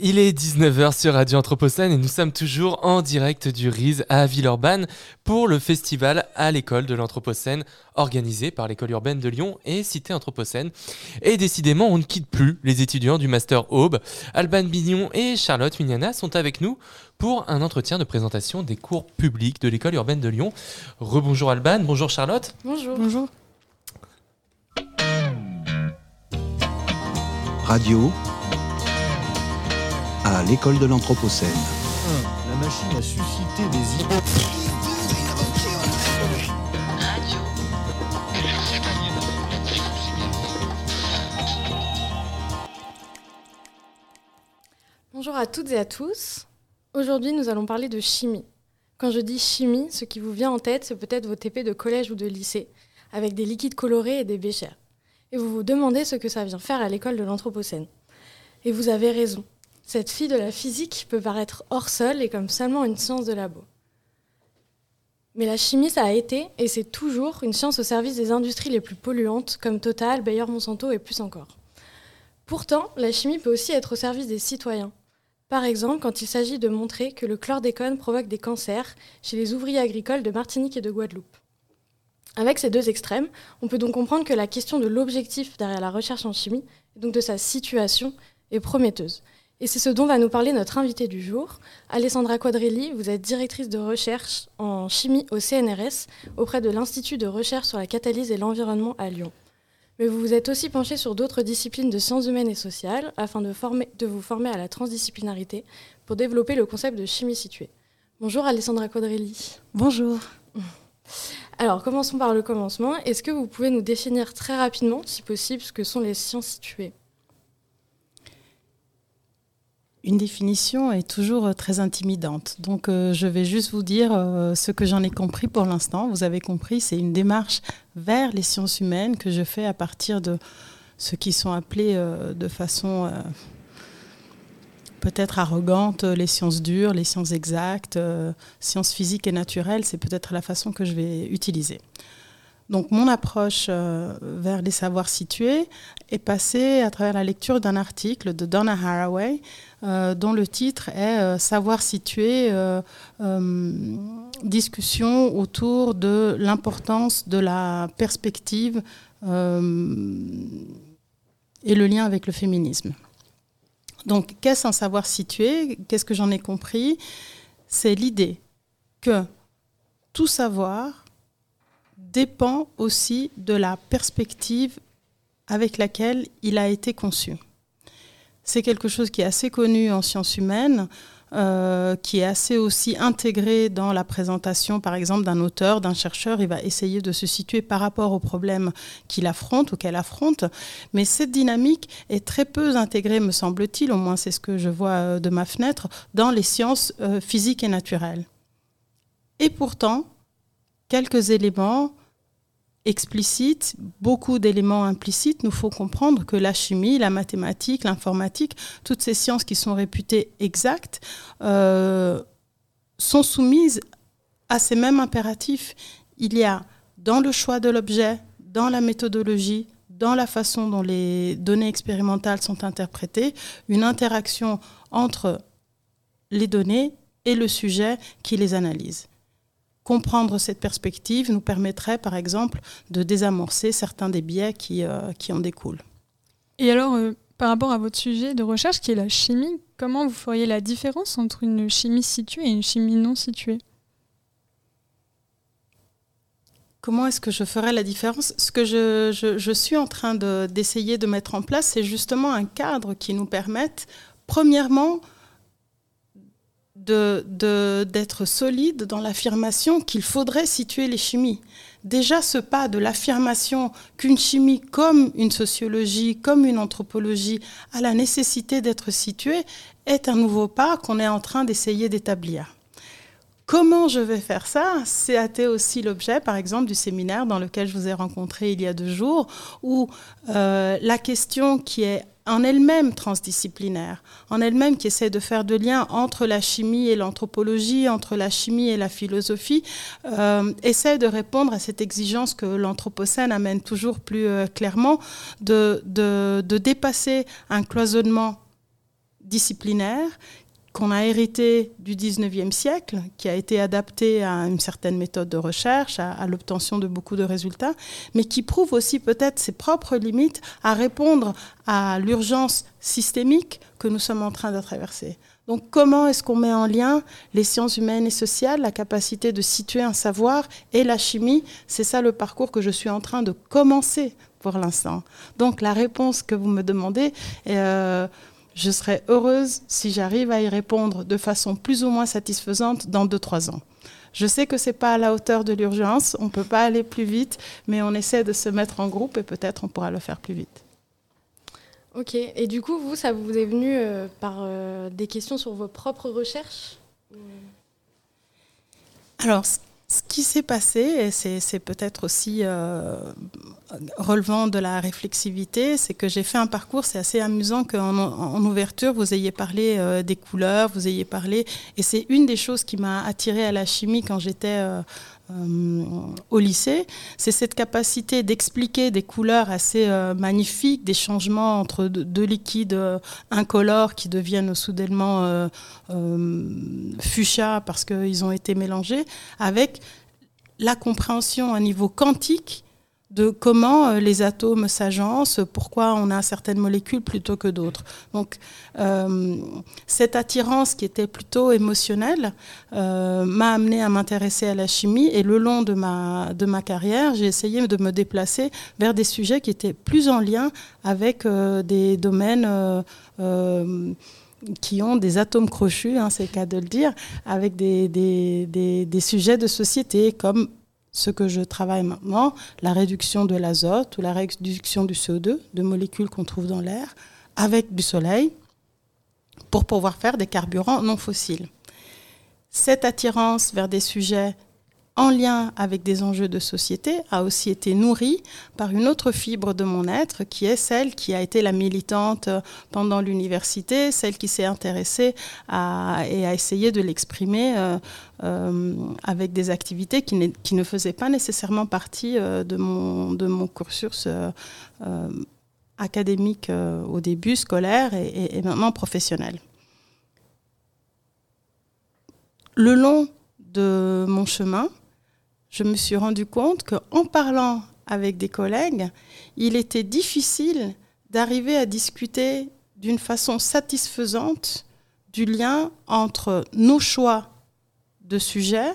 Il est 19h sur Radio Anthropocène et nous sommes toujours en direct du RISE à Villeurbanne pour le festival à l'école de l'Anthropocène organisé par l'école urbaine de Lyon et Cité Anthropocène. Et décidément, on ne quitte plus les étudiants du Master Aube. Alban Bignon et Charlotte Mignana sont avec nous pour un entretien de présentation des cours publics de l'école urbaine de Lyon. Rebonjour Alban, bonjour Charlotte. Bonjour. Bonjour. Radio à l'école de l'Anthropocène. La machine a suscité des idées. Bonjour à toutes et à tous. Aujourd'hui, nous allons parler de chimie. Quand je dis chimie, ce qui vous vient en tête, c'est peut-être vos TP de collège ou de lycée, avec des liquides colorés et des béchères. Et vous vous demandez ce que ça vient faire à l'école de l'Anthropocène. Et vous avez raison. Cette fille de la physique peut paraître hors sol et comme seulement une science de labo. Mais la chimie, ça a été, et c'est toujours, une science au service des industries les plus polluantes, comme Total, Bayer Monsanto et plus encore. Pourtant, la chimie peut aussi être au service des citoyens. Par exemple, quand il s'agit de montrer que le chlordécone provoque des cancers chez les ouvriers agricoles de Martinique et de Guadeloupe. Avec ces deux extrêmes, on peut donc comprendre que la question de l'objectif derrière la recherche en chimie, et donc de sa situation, est prometteuse. Et c'est ce dont va nous parler notre invitée du jour. Alessandra Quadrelli, vous êtes directrice de recherche en chimie au CNRS auprès de l'Institut de recherche sur la catalyse et l'environnement à Lyon. Mais vous vous êtes aussi penchée sur d'autres disciplines de sciences humaines et sociales afin de, former, de vous former à la transdisciplinarité pour développer le concept de chimie située. Bonjour Alessandra Quadrelli. Bonjour. Alors commençons par le commencement. Est-ce que vous pouvez nous définir très rapidement, si possible, ce que sont les sciences situées? Une définition est toujours très intimidante. Donc euh, je vais juste vous dire euh, ce que j'en ai compris pour l'instant. Vous avez compris, c'est une démarche vers les sciences humaines que je fais à partir de ce qui sont appelés euh, de façon peut-être arrogante les sciences dures, les sciences exactes, sciences physiques et naturelles. C'est peut-être la façon que je vais utiliser. Donc mon approche euh, vers les savoirs situés est passée à travers la lecture d'un article de Donna Haraway euh, dont le titre est euh, Savoir situé, discussion autour de l'importance de la perspective et le lien avec le féminisme. Donc qu'est-ce un savoir situé? Qu'est-ce que j'en ai compris? C'est l'idée que tout savoir dépend aussi de la perspective avec laquelle il a été conçu. C'est quelque chose qui est assez connu en sciences humaines, euh, qui est assez aussi intégré dans la présentation, par exemple, d'un auteur, d'un chercheur. Il va essayer de se situer par rapport au problème qu'il affronte ou qu'elle affronte. Mais cette dynamique est très peu intégrée, me semble-t-il, au moins c'est ce que je vois euh, de ma fenêtre, dans les sciences euh, physiques et naturelles. Et pourtant, quelques éléments explicites, beaucoup d'éléments implicites, nous faut comprendre que la chimie, la mathématique, l'informatique, toutes ces sciences qui sont réputées exactes, euh, sont soumises à ces mêmes impératifs. Il y a dans le choix de l'objet, dans la méthodologie, dans la façon dont les données expérimentales sont interprétées, une interaction entre les données et le sujet qui les analyse. Comprendre cette perspective nous permettrait, par exemple, de désamorcer certains des biais qui, euh, qui en découlent. Et alors, euh, par rapport à votre sujet de recherche qui est la chimie, comment vous feriez la différence entre une chimie située et une chimie non située? Comment est-ce que je ferais la différence? Ce que je, je, je, suis en train d'essayer de, de mettre en place, c'est justement un cadre qui nous permette, premièrement, d'être de, solide dans l'affirmation qu'il faudrait situer les chimies. Déjà, ce pas de l'affirmation qu'une chimie, comme une sociologie, comme une anthropologie, a la nécessité d'être située, est un nouveau pas qu'on est en train d'essayer d'établir. Comment je vais faire ça? C'est aussi l'objet, par exemple, du séminaire dans lequel je vous ai rencontré il y a deux jours, où euh, la question qui est en elle-même transdisciplinaire, en elle-même qui essaie de faire de lien entre la chimie et l'anthropologie, entre la chimie et la philosophie, euh, essaie de répondre à cette exigence que l'Anthropocène amène toujours plus euh, clairement, de dépasser un cloisonnement disciplinaire qu'on a hérité du 19e siècle, qui a été adapté à une certaine méthode de recherche, à, l'obtention de beaucoup de résultats, mais qui prouve aussi peut-être ses propres limites à répondre à l'urgence systémique que nous sommes en train de traverser. Donc comment est-ce qu'on met en lien les sciences humaines et sociales, la capacité de situer un savoir et la chimie? C'est ça le parcours que je suis en train de commencer pour l'instant. Donc la réponse que vous me demandez, euh, je serais heureuse si j'arrive à y répondre de façon plus ou moins satisfaisante dans 2-3 ans. Je sais que ce n'est pas à la hauteur de l'urgence, on ne peut pas aller plus vite, mais on essaie de se mettre en groupe et peut-être on pourra le faire plus vite. Ok, et du coup, vous, ça vous est venu euh, par euh, des questions sur vos propres recherches Alors, ce qui s'est passé, et c'est peut-être aussi euh, relevant de la réflexivité, c'est que j'ai fait un parcours, c'est assez amusant qu'en en ouverture, vous ayez parlé euh, des couleurs, vous ayez parlé, et c'est une des choses qui m'a attirée à la chimie quand j'étais euh, euh, au lycée, c'est cette capacité d'expliquer des couleurs assez euh, magnifiques, des changements entre deux, liquides euh, incolores qui deviennent soudainement fuchsia parce qu'ils ont été mélangés, avec la compréhension à niveau quantique de comment euh, les atomes s'agencent, pourquoi on a certaines molécules plutôt que d'autres. Donc euh, cette attirance qui était plutôt émotionnelle euh, m'a amené à m'intéresser à la chimie et le long de ma, carrière, j'ai essayé de me déplacer vers des sujets qui étaient plus en lien avec des domaines qui ont des atomes crochus, hein, c'est le cas de le dire, avec des, sujets de société comme ce que je travaille maintenant, la réduction de l'azote ou la réduction du CO2, de molécules qu'on trouve dans l'air, avec du soleil, pour pouvoir faire des carburants non fossiles. Cette attirance vers des sujets en lien avec des enjeux de société, a aussi été nourrie par une autre fibre de mon être, qui est celle qui a été la militante pendant l'université, celle qui s'est intéressée à, et a essayé de l'exprimer euh, euh, avec des activités qui, qui, ne faisaient pas nécessairement partie euh, de, mon, de mon cursus académique au début, scolaire et maintenant professionnel. Le long de mon chemin, je me suis rendu compte qu'en parlant avec des collègues, il était difficile d'arriver à discuter d'une façon satisfaisante du lien entre nos choix de sujets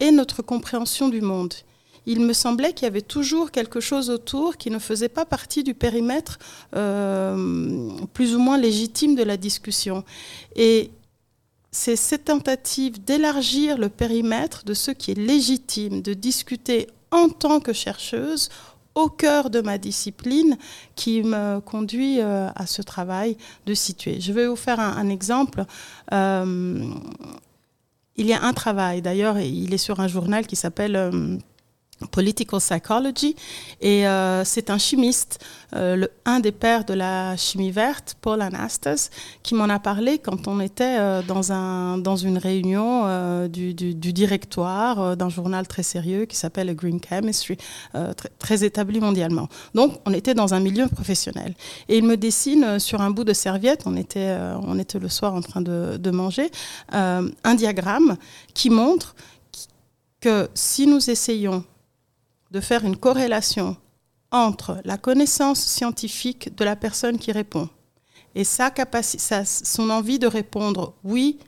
et notre compréhension du monde. Il me semblait qu'il y avait toujours quelque chose autour qui ne faisait pas partie du périmètre euh, plus ou moins légitime de la discussion. Et c'est cette tentative d'élargir le périmètre de ce qui est légitime, de discuter en tant que chercheuse au cœur de ma discipline qui me conduit euh, à ce travail de situer. Je vais vous faire un, exemple. Euh, il y a un travail, d'ailleurs, il est sur un journal qui s'appelle... Euh, Political Psychology, et euh, c'est un chimiste, euh, le, un des pères de la chimie verte, Paul Anastas, qui m'en a parlé quand on était euh, dans, un, dans une réunion du, du, directoire d'un journal très sérieux qui s'appelle Green Chemistry, très, très, établi mondialement. Donc on était dans un milieu professionnel. Et il me dessine sur un bout de serviette, on était, on était le soir en train de, de manger, un diagramme qui montre que si nous essayons de faire une corrélation entre la connaissance scientifique de la personne qui répond et sa capacité, son envie de répondre oui,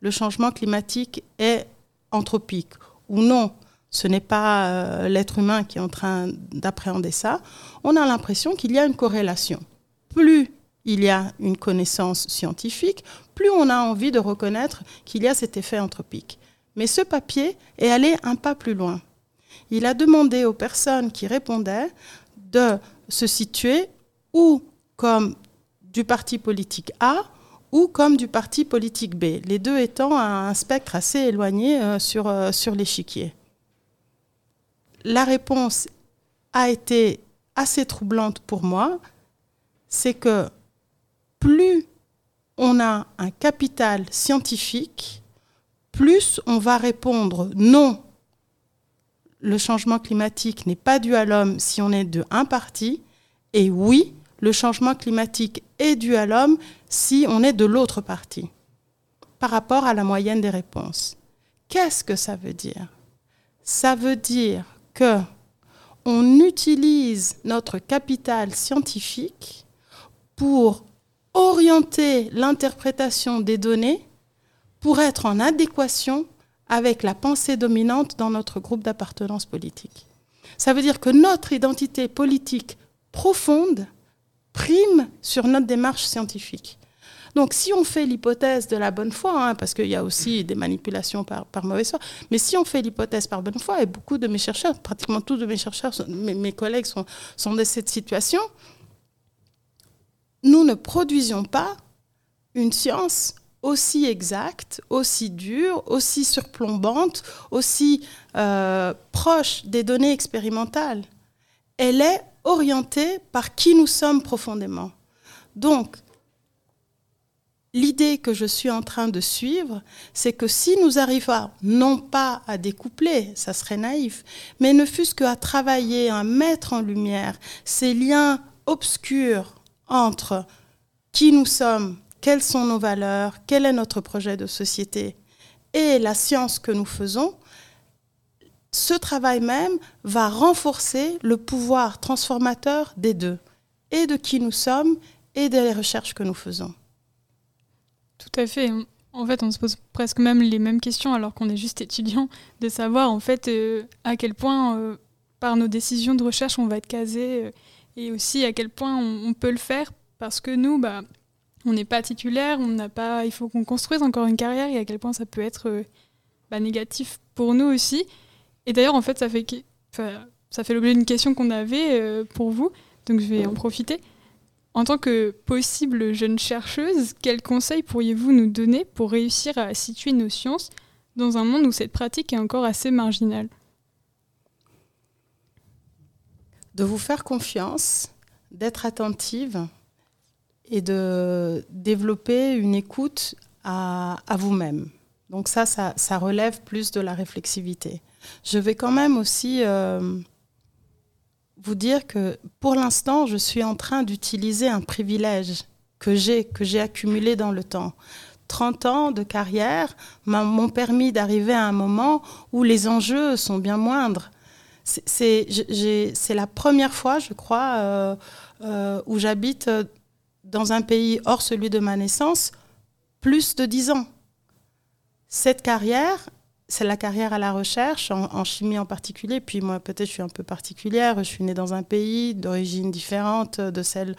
le changement climatique est anthropique ou non, ce n'est pas euh, l'être humain qui est en train d'appréhender ça, on a l'impression qu'il y a une corrélation. Plus il y a une connaissance scientifique, plus on a envie de reconnaître qu'il y a cet effet anthropique. Mais ce papier est allé un pas plus loin il a demandé aux personnes qui répondaient de se situer ou comme du parti politique A ou comme du parti politique B, les deux étant à un spectre assez éloigné euh, euh, sur l'échiquier. La réponse a été assez troublante pour moi, c'est que plus on a un capital scientifique, plus on va répondre non le changement climatique n'est pas dû à l'homme si on est de un parti, et oui, le changement climatique est dû à l'homme si on est de l'autre partie par rapport à la moyenne des réponses. Qu'est-ce que ça veut dire? Ça veut dire que on utilise notre capital scientifique pour orienter l'interprétation des données pour être en adéquation avec la pensée dominante dans notre groupe d'appartenance politique. Ça veut dire que notre identité politique profonde prime sur notre démarche scientifique. Donc si on fait l'hypothèse de la bonne foi, hein, parce qu'il y a aussi des manipulations par, par mauvaise foi, mais si on fait l'hypothèse par bonne foi, et beaucoup de mes chercheurs, pratiquement tous de mes chercheurs, mes, collègues sont, sont de cette situation, nous ne produisions pas une science aussi exacte, aussi dure, aussi surplombante, aussi euh, proche des données expérimentales. Elle est orientée par qui nous sommes profondément. Donc, l'idée que je suis en train de suivre, c'est que si nous arrivons non pas à découpler, ça serait naïf, mais ne fût-ce qu'à travailler, à mettre en lumière ces liens obscurs entre qui nous sommes quelles sont nos valeurs, quel est notre projet de société et la science que nous faisons, ce travail même va renforcer le pouvoir transformateur des deux, et de qui nous sommes et des recherches que nous faisons. Tout à fait. En fait, on se pose presque même les mêmes questions alors qu'on est juste étudiant, de savoir en fait euh, à quel point euh, par nos décisions de recherche on va être casé euh, et aussi à quel point on, on, peut le faire parce que nous, bah, on n'est pas titulaire, on n'a pas, il faut qu'on construise encore une carrière et à quel point ça peut être euh, bah, négatif pour nous aussi. Et d'ailleurs, en fait, ça fait, l'objet d'une question qu'on avait euh, pour vous, donc je vais en profiter. En tant que possible jeune chercheuse, quels conseils pourriez-vous nous donner pour réussir à situer nos sciences dans un monde où cette pratique est encore assez marginale? De vous faire confiance, d'être attentive et de développer une écoute à, vous-même. Donc ça, ça, ça, relève plus de la réflexivité. Je vais quand même aussi euh, vous dire que pour l'instant, je suis en train d'utiliser un privilège que j'ai, que j'ai accumulé dans le temps. 30 ans de carrière m'ont permis d'arriver à un moment où les enjeux sont bien moindres. C'est la première fois, je crois, euh, euh, où j'habite dans un pays hors celui de ma naissance, plus de 10 ans. Cette carrière, c'est la carrière à la recherche, en, chimie en particulier. Puis moi, peut-être, je suis un peu particulière. Je suis née dans un pays d'origine différente de celle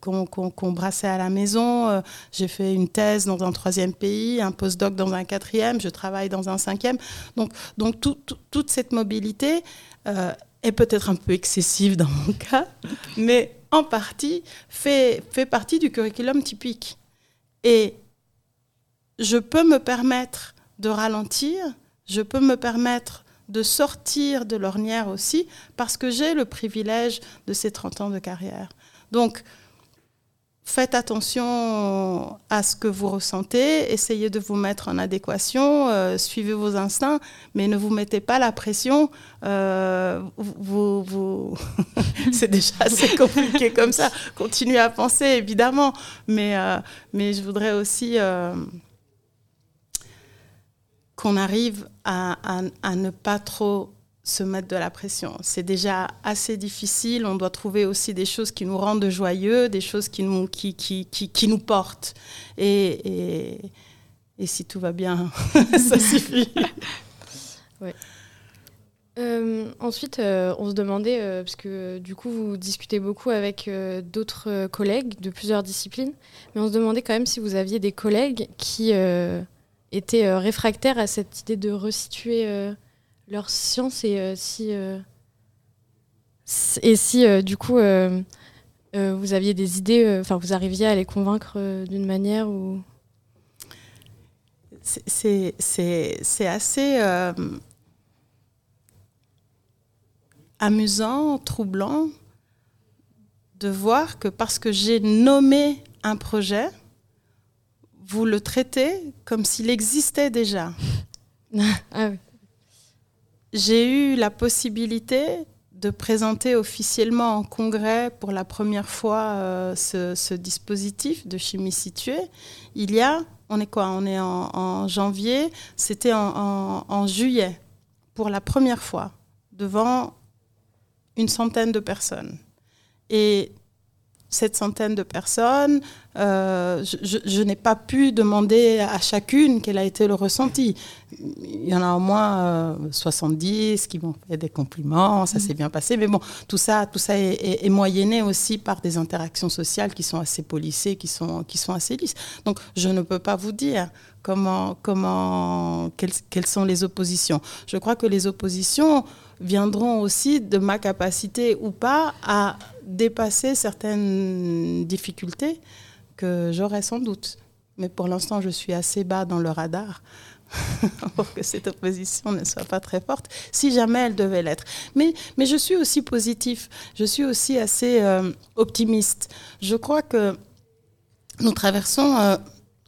qu'on qu qu brassait à la maison. J'ai fait une thèse dans un troisième pays, un postdoc dans un quatrième, je travaille dans un cinquième. Donc, donc tout, tout, toute cette mobilité euh, est peut-être un peu excessive dans mon cas, mais en partie, fait, fait partie du curriculum typique. Et je peux me permettre de ralentir, je peux me permettre de sortir de l'ornière aussi, parce que j'ai le privilège de ces 30 ans de carrière. Donc, faites attention à ce que vous ressentez, essayez de vous mettre en adéquation, euh, suivez vos instincts, mais ne vous mettez pas la pression. Euh, vous, vous... c'est déjà assez compliqué comme ça. Continuez à penser, évidemment, mais, euh, mais je voudrais aussi qu'on arrive à, à, à ne pas trop se mettre de la pression. C'est déjà assez difficile. On doit trouver aussi des choses qui nous rendent joyeux, des choses qui nous, qui, qui, qui, nous portent. Et, et, si tout va bien, ça suffit. ouais. Euh, ensuite, euh, on se demandait, euh, parce que du coup, vous discutez beaucoup avec d'autres collègues de plusieurs disciplines, mais on se demandait quand même si vous aviez des collègues qui étaient réfractaires à cette idée de resituer leur science et euh, si euh, et si euh, du coup vous aviez des idées, enfin vous arriviez à les convaincre d'une manière ou? C'est assez amusant, troublant de voir que parce que j'ai nommé un projet, vous le traitez comme s'il existait déjà. ah oui j'ai eu la possibilité de présenter officiellement en congrès pour la première fois ce, dispositif de chimie située, il y a, on est quoi? On est en, janvier, c'était en, juillet, pour la première fois, devant une centaine de personnes. Et cette centaine de personnes, euh, je, n'ai pas pu demander à chacune quel a été le ressenti. Il y en a au moins 70 euh, qui m'ont fait des compliments, ça s'est bien passé, mais bon, tout ça, tout ça est, moyenné aussi par des interactions sociales qui sont assez polissées, qui sont, qui sont assez lisses. Donc je ne peux pas vous dire comment, comment, quelles, quelles sont les oppositions. Je crois que les oppositions viendront aussi de ma capacité ou pas à dépasser certaines difficultés que j'aurai sans doute. Mais pour l'instant, je suis assez bas dans le radar pour que cette opposition ne soit pas très forte, si jamais elle devait l'être. Mais, mais je suis aussi positif, je suis aussi assez euh, optimiste. Je crois que nous traversons euh,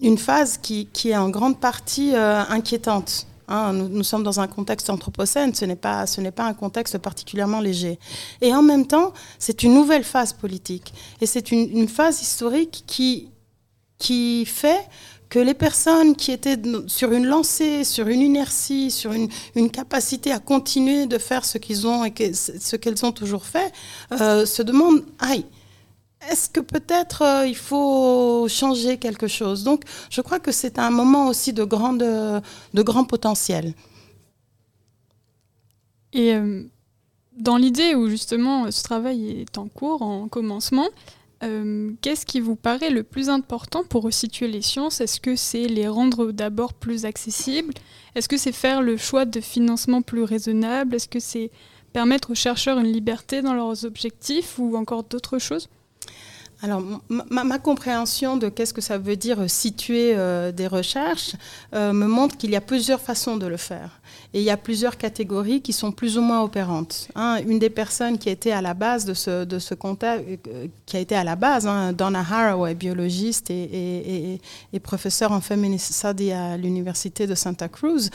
une phase qui, qui, est en grande partie euh, inquiétante. Hein, nous, sommes dans un contexte anthropocène, ce n'est pas, un contexte particulièrement léger. Et en même temps, c'est une nouvelle phase politique. Et c'est une, phase historique qui, fait que les personnes qui étaient sur une lancée, sur une inertie, sur une, capacité à continuer de faire ce qu'elles ont toujours fait, euh, se demandent, aïe, est-ce que peut-être euh, il faut changer quelque chose? Donc, je crois que c'est un moment aussi de, grand potentiel. Et euh, dans l'idée où justement ce travail est en cours, en commencement, euh, qu'est-ce qui vous paraît le plus important pour resituer les sciences? Est-ce que c'est les rendre d'abord plus accessibles? Est-ce que c'est faire le choix de financement plus raisonnable? Est-ce que c'est permettre aux chercheurs une liberté dans leurs objectifs ou encore d'autres choses? Alors, ma, compréhension de qu'est-ce que ça veut dire euh, situer euh, des recherches euh, me montre qu'il y a plusieurs façons de le faire. Et il y a plusieurs catégories qui sont plus ou moins opérantes. Hein. une des personnes qui était à la base de ce, de ce contact, qui a été à la base, hein, Donna Haraway, biologiste et, et, professeur en feminist à l'université de Santa Cruz,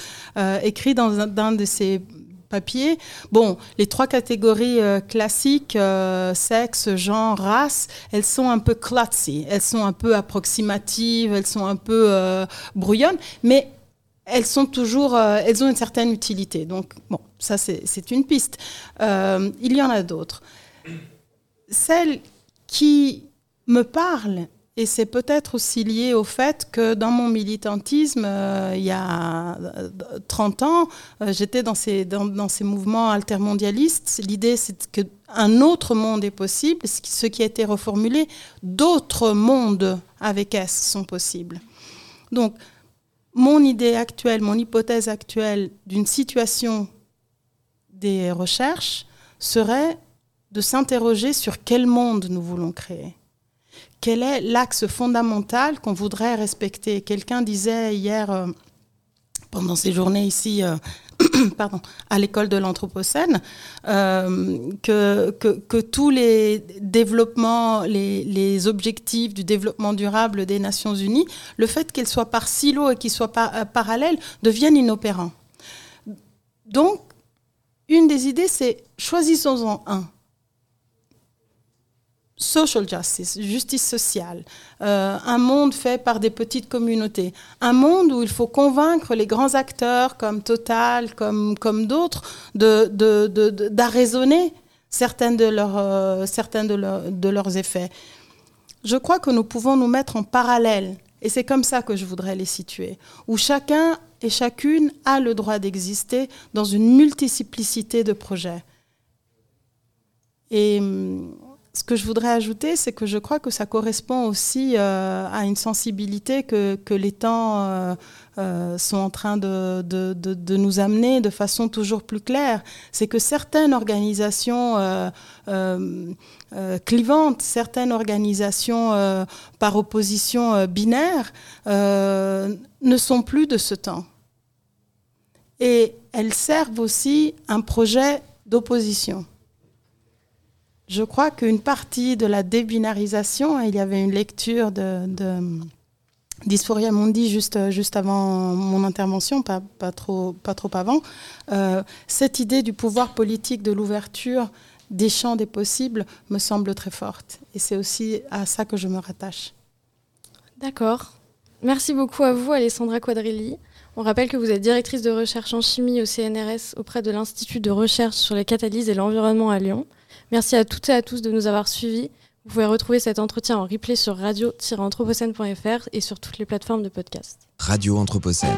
écrit dans un de ses papier. Bon, les trois catégories euh, classiques, euh, sexe, genre, race, elles sont un peu klutzy, elles sont un peu approximatives, elles sont un peu euh, brouillonnes, mais elles sont toujours, elles ont une certaine utilité. Donc, bon, ça c'est une piste. il y en a d'autres. Celles qui me parlent et c'est peut-être aussi lié au fait que dans mon militantisme, euh, il y a 30 euh, ans, euh, j'étais dans ces, dans, ces mouvements altermondialistes. L'idée, c'est qu'un autre monde est possible, ce qui a été reformulé, d'autres mondes avec S sont possibles. Donc, mon idée actuelle, mon hypothèse actuelle d'une situation des recherches serait de s'interroger sur quel monde nous voulons créer quel est l'axe fondamental qu'on voudrait respecter? Quelqu'un disait hier, euh, pendant ces journées ici, euh, pardon, à l'école de l'Anthropocène, euh, que, que, tous les développements, les, objectifs du développement durable des Nations Unies, le fait qu'ils soient par silo et qu'ils soient par, parallèles, deviennent inopérants. Donc, une des idées, c'est choisissons-en un social justice, justice sociale, euh, un monde fait par des petites communautés, un monde où il faut convaincre les grands acteurs comme Total, comme, comme d'autres, d'arraisonner de, de, certains, de, leurs, euh, certains de, de leurs effets. Je crois que nous pouvons nous mettre en parallèle, et c'est comme ça que je voudrais les situer, où chacun et chacune a le droit d'exister dans une multiplicité de projets. Et hum, ce que je voudrais ajouter, c'est que je crois que ça correspond aussi euh, à une sensibilité que, les temps euh, euh, sont en train de, nous amener de façon toujours plus claire. C'est que certaines organisations clivantes, certaines organisations par opposition binaire, ne sont plus de ce temps. Et elles servent aussi un projet d'opposition. Je crois qu'une partie de la débinarisation, il y avait une lecture de, Dysphoria Mundi juste, avant mon intervention, pas, pas, trop, pas trop avant. Euh, cette idée du pouvoir politique, de l'ouverture des champs des possibles me semble très forte. Et c'est aussi à ça que je me rattache. D'accord. Merci beaucoup à vous, Alessandra Quadrilli. On rappelle que vous êtes directrice de recherche en chimie au CNRS auprès de l'Institut de recherche sur les catalyses et l'environnement à Lyon. Merci à toutes et à tous de nous avoir suivis. Vous pouvez retrouver cet entretien en replay sur radio-anthropocène.fr et sur toutes les plateformes de podcast. Radio Anthropocène.